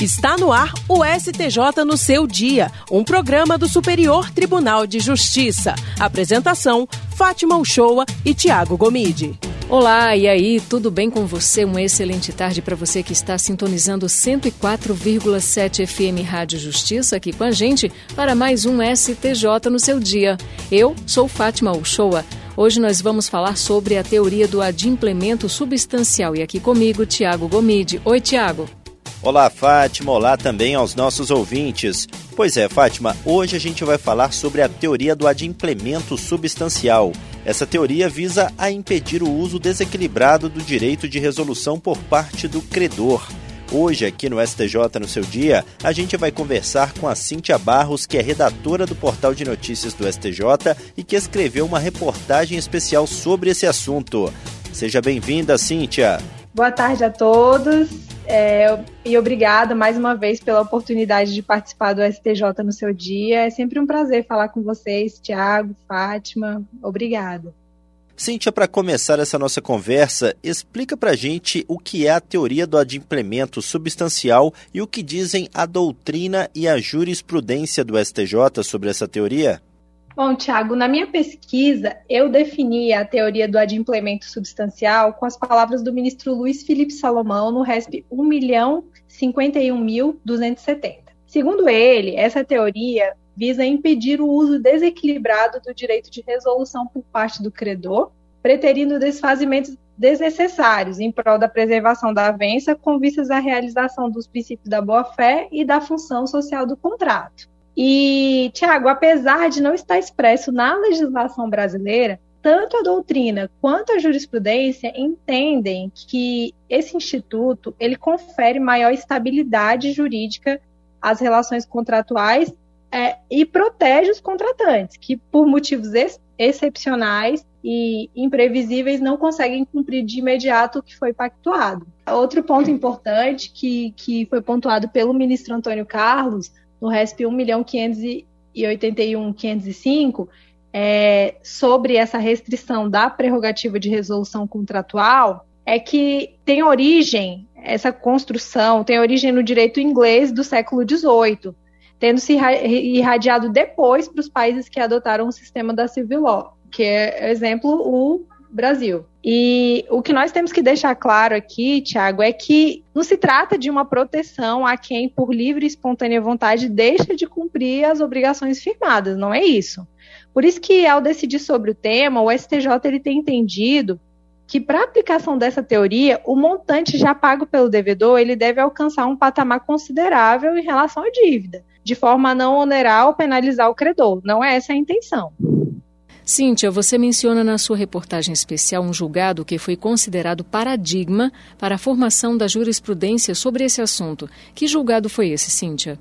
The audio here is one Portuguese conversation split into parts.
Está no ar o STJ no seu dia, um programa do Superior Tribunal de Justiça. Apresentação: Fátima Uchoa e Tiago Gomide. Olá, e aí, tudo bem com você? Uma excelente tarde para você que está sintonizando 104,7 FM Rádio Justiça aqui com a gente para mais um STJ no seu dia. Eu sou Fátima Uchoa. Hoje nós vamos falar sobre a teoria do adimplemento substancial e aqui comigo Tiago Gomide. Oi, Tiago. Olá, Fátima. Olá também aos nossos ouvintes. Pois é, Fátima, hoje a gente vai falar sobre a teoria do adimplemento substancial. Essa teoria visa a impedir o uso desequilibrado do direito de resolução por parte do credor. Hoje, aqui no STJ no seu dia, a gente vai conversar com a Cíntia Barros, que é redatora do portal de notícias do STJ e que escreveu uma reportagem especial sobre esse assunto. Seja bem-vinda, Cíntia. Boa tarde a todos. É, e obrigada mais uma vez pela oportunidade de participar do STJ no seu dia. É sempre um prazer falar com vocês, Tiago, Fátima. Obrigada. Cíntia, para começar essa nossa conversa, explica para gente o que é a teoria do adimplemento substancial e o que dizem a doutrina e a jurisprudência do STJ sobre essa teoria. Bom, Tiago, na minha pesquisa, eu defini a teoria do adimplemento substancial com as palavras do ministro Luiz Felipe Salomão no RESP 1.051.270. Segundo ele, essa teoria visa impedir o uso desequilibrado do direito de resolução por parte do credor, preterindo desfazimentos desnecessários em prol da preservação da avença com vistas à realização dos princípios da boa-fé e da função social do contrato. E, Tiago, apesar de não estar expresso na legislação brasileira, tanto a doutrina quanto a jurisprudência entendem que esse instituto ele confere maior estabilidade jurídica às relações contratuais é, e protege os contratantes, que por motivos ex excepcionais e imprevisíveis não conseguem cumprir de imediato o que foi pactuado. Outro ponto importante que, que foi pontuado pelo ministro Antônio Carlos no RESP 1.581.505, é, sobre essa restrição da prerrogativa de resolução contratual, é que tem origem, essa construção tem origem no direito inglês do século XVIII, tendo se irradiado depois para os países que adotaram o sistema da civil law, que é, exemplo, o Brasil. E o que nós temos que deixar claro aqui, Tiago, é que não se trata de uma proteção a quem, por livre e espontânea vontade, deixa de cumprir as obrigações firmadas, não é isso. Por isso que, ao decidir sobre o tema, o STJ ele tem entendido que, para aplicação dessa teoria, o montante já pago pelo devedor ele deve alcançar um patamar considerável em relação à dívida, de forma a não onerar ou penalizar o credor. Não é essa a intenção. Cíntia, você menciona na sua reportagem especial um julgado que foi considerado paradigma para a formação da jurisprudência sobre esse assunto. Que julgado foi esse, Cíntia?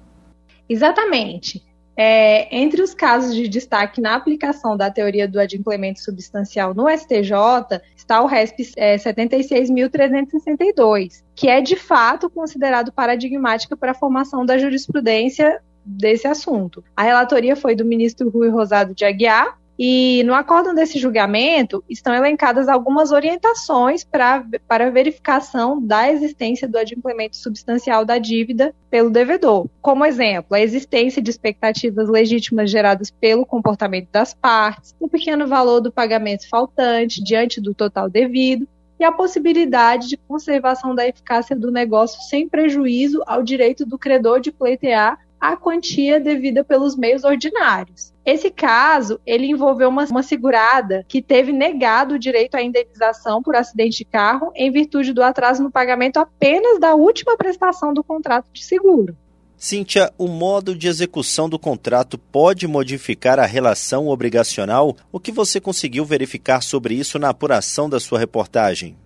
Exatamente. É, entre os casos de destaque na aplicação da teoria do adimplemento substancial no STJ está o RESP é, 76.362, que é de fato considerado paradigmático para a formação da jurisprudência desse assunto. A relatoria foi do ministro Rui Rosado de Aguiar, e no acórdão desse julgamento estão elencadas algumas orientações pra, para verificação da existência do adimplemento substancial da dívida pelo devedor. Como exemplo, a existência de expectativas legítimas geradas pelo comportamento das partes, o pequeno valor do pagamento faltante diante do total devido, e a possibilidade de conservação da eficácia do negócio sem prejuízo ao direito do credor de pleitear a quantia devida pelos meios ordinários. Esse caso, ele envolveu uma, uma segurada que teve negado o direito à indenização por acidente de carro em virtude do atraso no pagamento apenas da última prestação do contrato de seguro. Cíntia, o modo de execução do contrato pode modificar a relação obrigacional? O que você conseguiu verificar sobre isso na apuração da sua reportagem?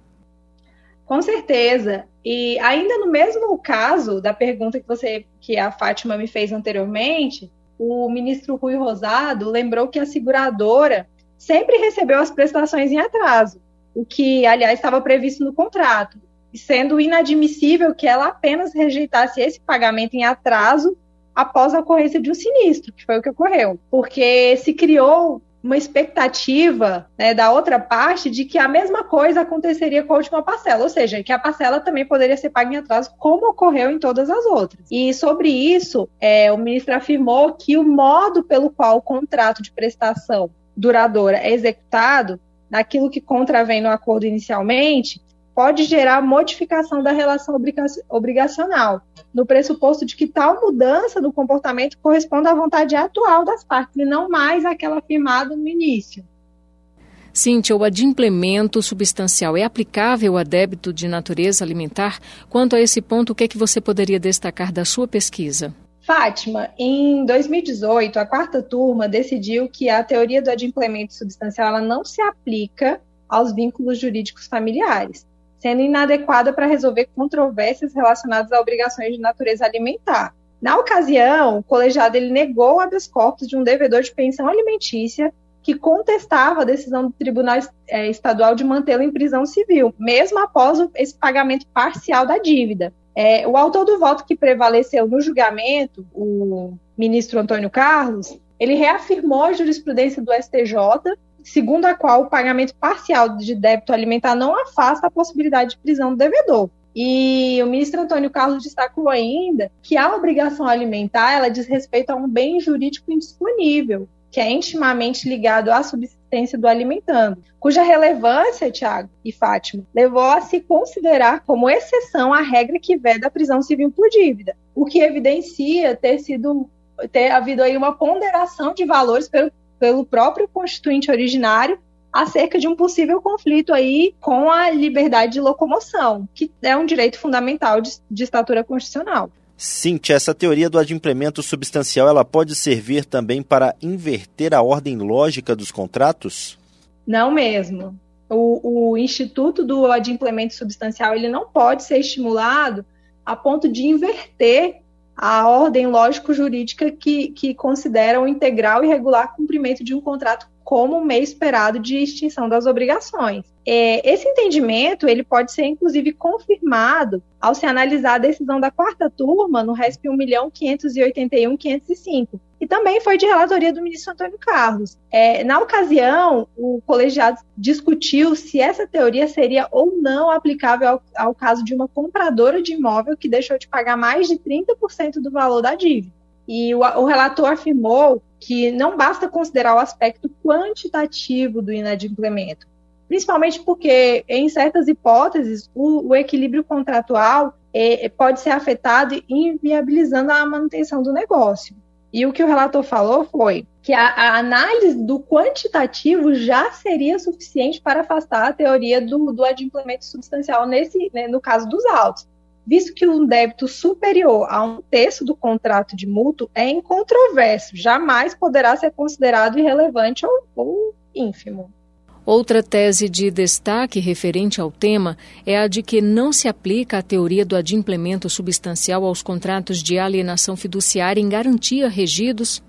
Com certeza. E ainda no mesmo caso da pergunta que você que a Fátima me fez anteriormente, o ministro Rui Rosado lembrou que a seguradora sempre recebeu as prestações em atraso, o que, aliás, estava previsto no contrato, sendo inadmissível que ela apenas rejeitasse esse pagamento em atraso após a ocorrência de um sinistro, que foi o que ocorreu, porque se criou uma expectativa né, da outra parte de que a mesma coisa aconteceria com a última parcela, ou seja, que a parcela também poderia ser paga em atraso, como ocorreu em todas as outras. E sobre isso, é, o ministro afirmou que o modo pelo qual o contrato de prestação duradoura é executado, naquilo que contravém no acordo inicialmente, pode gerar modificação da relação obrigacional, no pressuposto de que tal mudança no comportamento corresponde à vontade atual das partes e não mais àquela firmada no início. Cíntia, o adimplemento substancial é aplicável a débito de natureza alimentar? Quanto a esse ponto, o que é que você poderia destacar da sua pesquisa? Fátima, em 2018, a quarta turma decidiu que a teoria do adimplemento substancial ela não se aplica aos vínculos jurídicos familiares sendo inadequada para resolver controvérsias relacionadas a obrigações de natureza alimentar. Na ocasião, o colegiado ele negou o habeas corpus de um devedor de pensão alimentícia que contestava a decisão do Tribunal é, Estadual de mantê-lo em prisão civil, mesmo após esse pagamento parcial da dívida. É, o autor do voto que prevaleceu no julgamento, o ministro Antônio Carlos, ele reafirmou a jurisprudência do STJ segundo a qual o pagamento parcial de débito alimentar não afasta a possibilidade de prisão do devedor. E o ministro Antônio Carlos destacou ainda que a obrigação alimentar ela diz respeito a um bem jurídico indisponível, que é intimamente ligado à subsistência do alimentando, cuja relevância, Tiago e Fátima, levou a se considerar como exceção a regra que veda a prisão civil por dívida, o que evidencia ter sido ter havido aí uma ponderação de valores pelo pelo próprio constituinte originário acerca de um possível conflito aí com a liberdade de locomoção, que é um direito fundamental de, de estatura constitucional. Cintia, essa teoria do adimplemento substancial ela pode servir também para inverter a ordem lógica dos contratos? Não mesmo. O, o instituto do adimplemento substancial ele não pode ser estimulado a ponto de inverter a ordem lógico-jurídica que, que considera o integral e regular cumprimento de um contrato como um meio esperado de extinção das obrigações. É, esse entendimento ele pode ser inclusive confirmado ao se analisar a decisão da quarta turma no RESP 1.581.505, e também foi de relatoria do ministro Antônio Carlos. É, na ocasião, o colegiado discutiu se essa teoria seria ou não aplicável ao, ao caso de uma compradora de imóvel que deixou de pagar mais de 30% do valor da dívida. E o, o relator afirmou que não basta considerar o aspecto quantitativo do inadimplemento, principalmente porque, em certas hipóteses, o, o equilíbrio contratual é, pode ser afetado, inviabilizando a manutenção do negócio. E o que o relator falou foi que a, a, análise do quantitativo já seria suficiente para afastar a teoria do, do adimplemento substancial nesse, né, no caso dos autos, visto que um débito superior a um terço do contrato de mútuo é incontroverso, jamais poderá ser considerado irrelevante ou, ou ínfimo. Outra tese de destaque referente ao tema é a de que não se aplica a teoria do adimplemento substancial aos contratos de alienação fiduciária em garantia regidos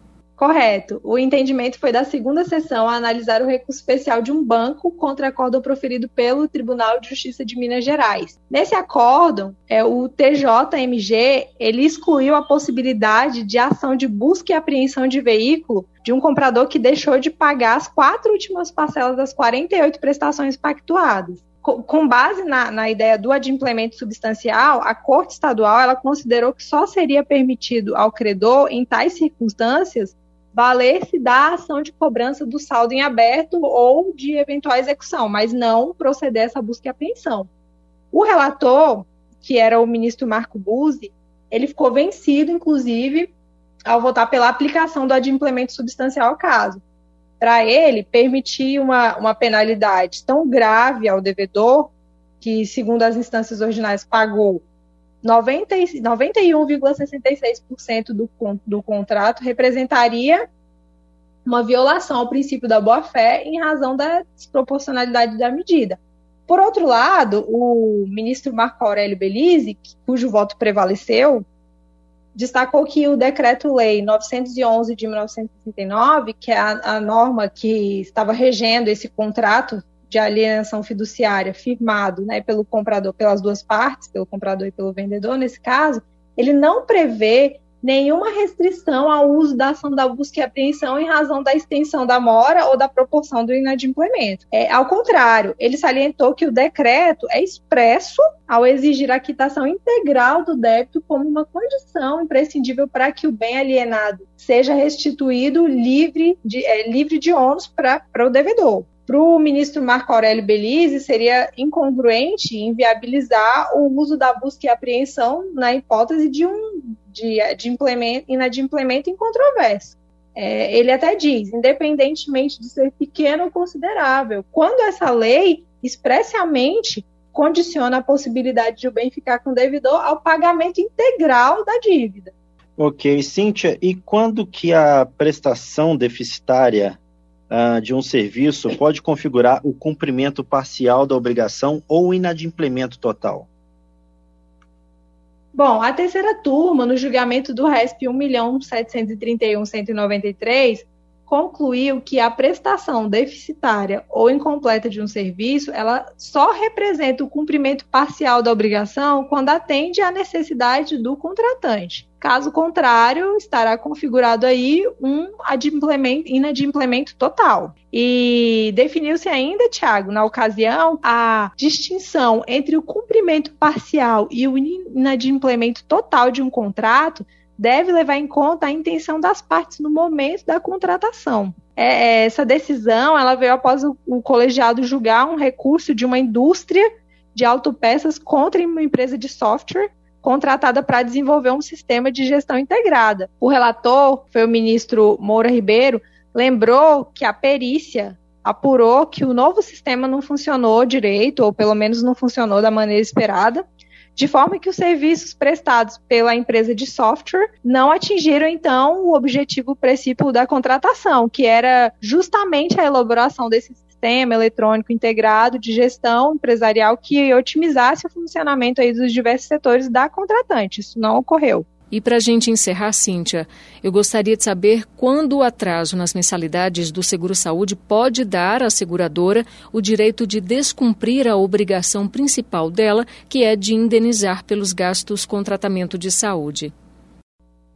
Correto. O entendimento foi da segunda sessão a analisar o recurso especial de um banco contra acórdão proferido pelo Tribunal de Justiça de Minas Gerais. Nesse acórdão, é, o TJMG ele excluiu a possibilidade de ação de busca e apreensão de veículo de um comprador que deixou de pagar as quatro últimas parcelas das 48 prestações pactuadas com base na, na, ideia do adimplemento substancial, a Corte Estadual ela considerou que só seria permitido ao credor, em tais circunstâncias, valer-se da ação de cobrança do saldo em aberto ou de eventual execução, mas não proceder essa busca e apreensão. O relator, que era o ministro Marco Buzzi, ele ficou vencido, inclusive, ao votar pela aplicação do adimplemento substancial ao caso. Para ele, permitir uma, uma penalidade tão grave ao devedor, que, segundo as instâncias ordinárias, pagou 91,66% do, do contrato representaria uma violação ao princípio da boa-fé em razão da desproporcionalidade da medida. Por outro lado, o ministro Marco Aurélio Belize, cujo voto prevaleceu, destacou que o decreto-lei 911 de 1969, que é a, a norma que estava regendo esse contrato de alienação fiduciária firmado né, pelo comprador, pelas duas partes, pelo comprador e pelo vendedor, nesse caso, ele não prevê nenhuma restrição ao uso da ação da busca e apreensão em razão da extensão da mora ou da proporção do inadimplemento. É, ao contrário, ele salientou que o decreto é expresso ao exigir a quitação integral do débito como uma condição imprescindível para que o bem alienado seja restituído livre de, é, livre de ônus para o devedor para o ministro Marco Aurélio Belize, seria incongruente inviabilizar o uso da busca e apreensão na hipótese de um de, de implemento, inadimplemento incontroverso. É, ele até diz, independentemente de ser pequeno ou considerável, quando essa lei expressamente condiciona a possibilidade de o bem ficar com o devedor ao pagamento integral da dívida. Ok, Cíntia, e quando que a prestação deficitária uh, de um serviço pode configurar o cumprimento parcial da obrigação ou inadimplemento total? Bom, a terceira turma, no julgamento do RESP 1.731.193, concluiu que a prestação deficitária ou incompleta de um serviço, ela só representa o cumprimento parcial da obrigação quando atende à necessidade do contratante. Caso contrário, estará configurado aí um inadimplemento total. E definiu-se ainda, Tiago, na ocasião, a distinção entre o cumprimento parcial e o inadimplemento total de um contrato deve levar em conta a intenção das partes no momento da contratação. É, é essa decisão ela veio após o, o colegiado julgar um recurso de uma indústria de autopeças contra uma empresa de software contratada para desenvolver um sistema de gestão integrada. O relator, foi o ministro Moura Ribeiro, lembrou que a perícia apurou que o novo sistema não funcionou direito, ou pelo menos não funcionou da maneira esperada, de forma que os serviços prestados pela empresa de software não atingiram, então, o objetivo princípio da contratação, que era justamente a elaboração desse sistema eletrônico integrado de gestão empresarial que otimizasse o funcionamento aí dos diversos setores da contratante. Isso não ocorreu. E para a gente encerrar, Cíntia, eu gostaria de saber quando o atraso nas mensalidades do seguro-saúde pode dar à seguradora o direito de descumprir a obrigação principal dela, que é de indenizar pelos gastos com tratamento de saúde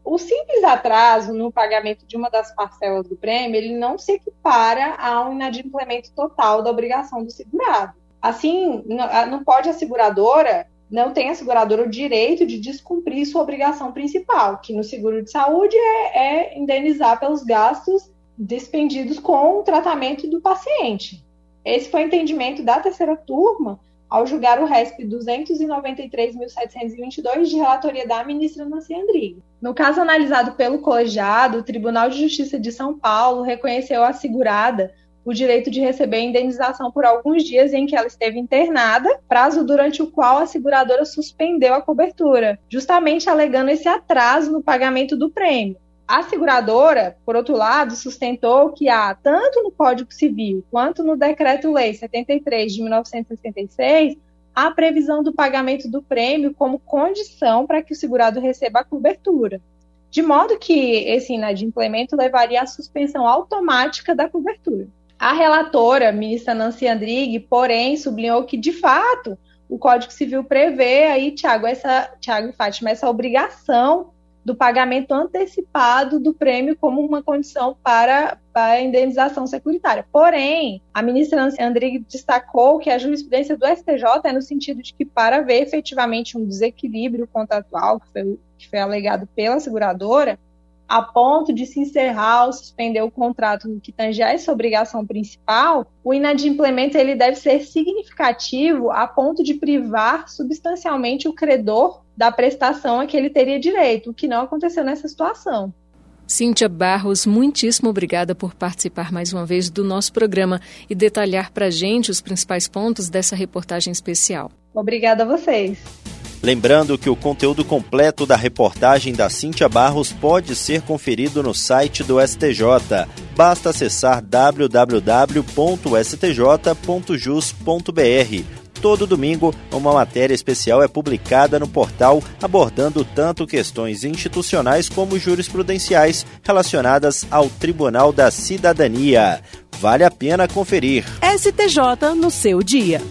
o simples atraso no pagamento de uma das parcelas do prêmio, ele não se equipara a um inadimplemento total da obrigação do segurado. Assim, não pode a seguradora, não tem a seguradora o direito de descumprir sua obrigação principal, que no seguro de saúde é, é indenizar pelos gastos despendidos com o tratamento do paciente. Esse foi o entendimento da terceira turma ao julgar o RESP 293.722 de relatoria da ministra Nancy Andrighi. No caso analisado pelo colegiado, o Tribunal de Justiça de São Paulo reconheceu à segurada o direito de receber indenização por alguns dias em que ela esteve internada, prazo durante o qual a seguradora suspendeu a cobertura, justamente alegando esse atraso no pagamento do prêmio. A seguradora, por outro lado, sustentou que há, tanto no Código Civil quanto no Decreto-Lei 73 de 1966, a previsão do pagamento do prêmio como condição para que o segurado receba a cobertura. De modo que esse inadimplemento levaria à suspensão automática da cobertura. A relatora, ministra Nancy Andrighi, porém, sublinhou que, de fato, o Código Civil prevê aí, Tiago, essa, Tiago e Fátima, essa obrigação do pagamento antecipado do prêmio como uma condição para, para a indenização securitária. Porém, a ministra Andrighi destacou que a jurisprudência do STJ é no sentido de que, para haver efetivamente um desequilíbrio contratual, que foi, que foi alegado pela seguradora, a ponto de se encerrar ou suspender o contrato que tange a essa obrigação principal, o inadimplemento ele deve ser significativo a ponto de privar substancialmente o credor da prestação a que ele teria direito, o que não aconteceu nessa situação. Cíntia Barros, muitíssimo obrigada por participar mais uma vez do nosso programa e detalhar para a gente os principais pontos dessa reportagem especial. Obrigada a vocês. Lembrando que o conteúdo completo da reportagem da Cíntia Barros pode ser conferido no site do STJ. Basta acessar www.stj.jus.br todo domingo, uma matéria especial é publicada no portal abordando tanto questões institucionais como jurisprudenciais relacionadas ao Tribunal da Cidadania. Vale a pena conferir. STJ no seu dia.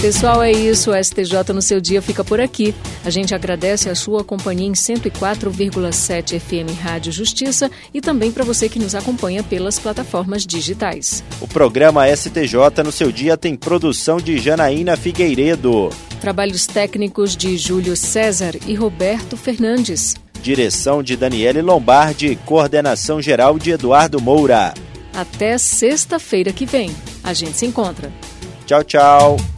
Pessoal, é isso. O STJ no seu dia fica por aqui. A gente agradece a sua companhia em 104,7 FM Rádio Justiça e também para você que nos acompanha pelas plataformas digitais. O programa STJ no seu dia tem produção de Janaína Figueiredo. Trabalhos técnicos de Júlio César e Roberto Fernandes. Direção de Daniele Lombardi, coordenação geral de Eduardo Moura. Até sexta-feira que vem. A gente se encontra. Tchau, tchau.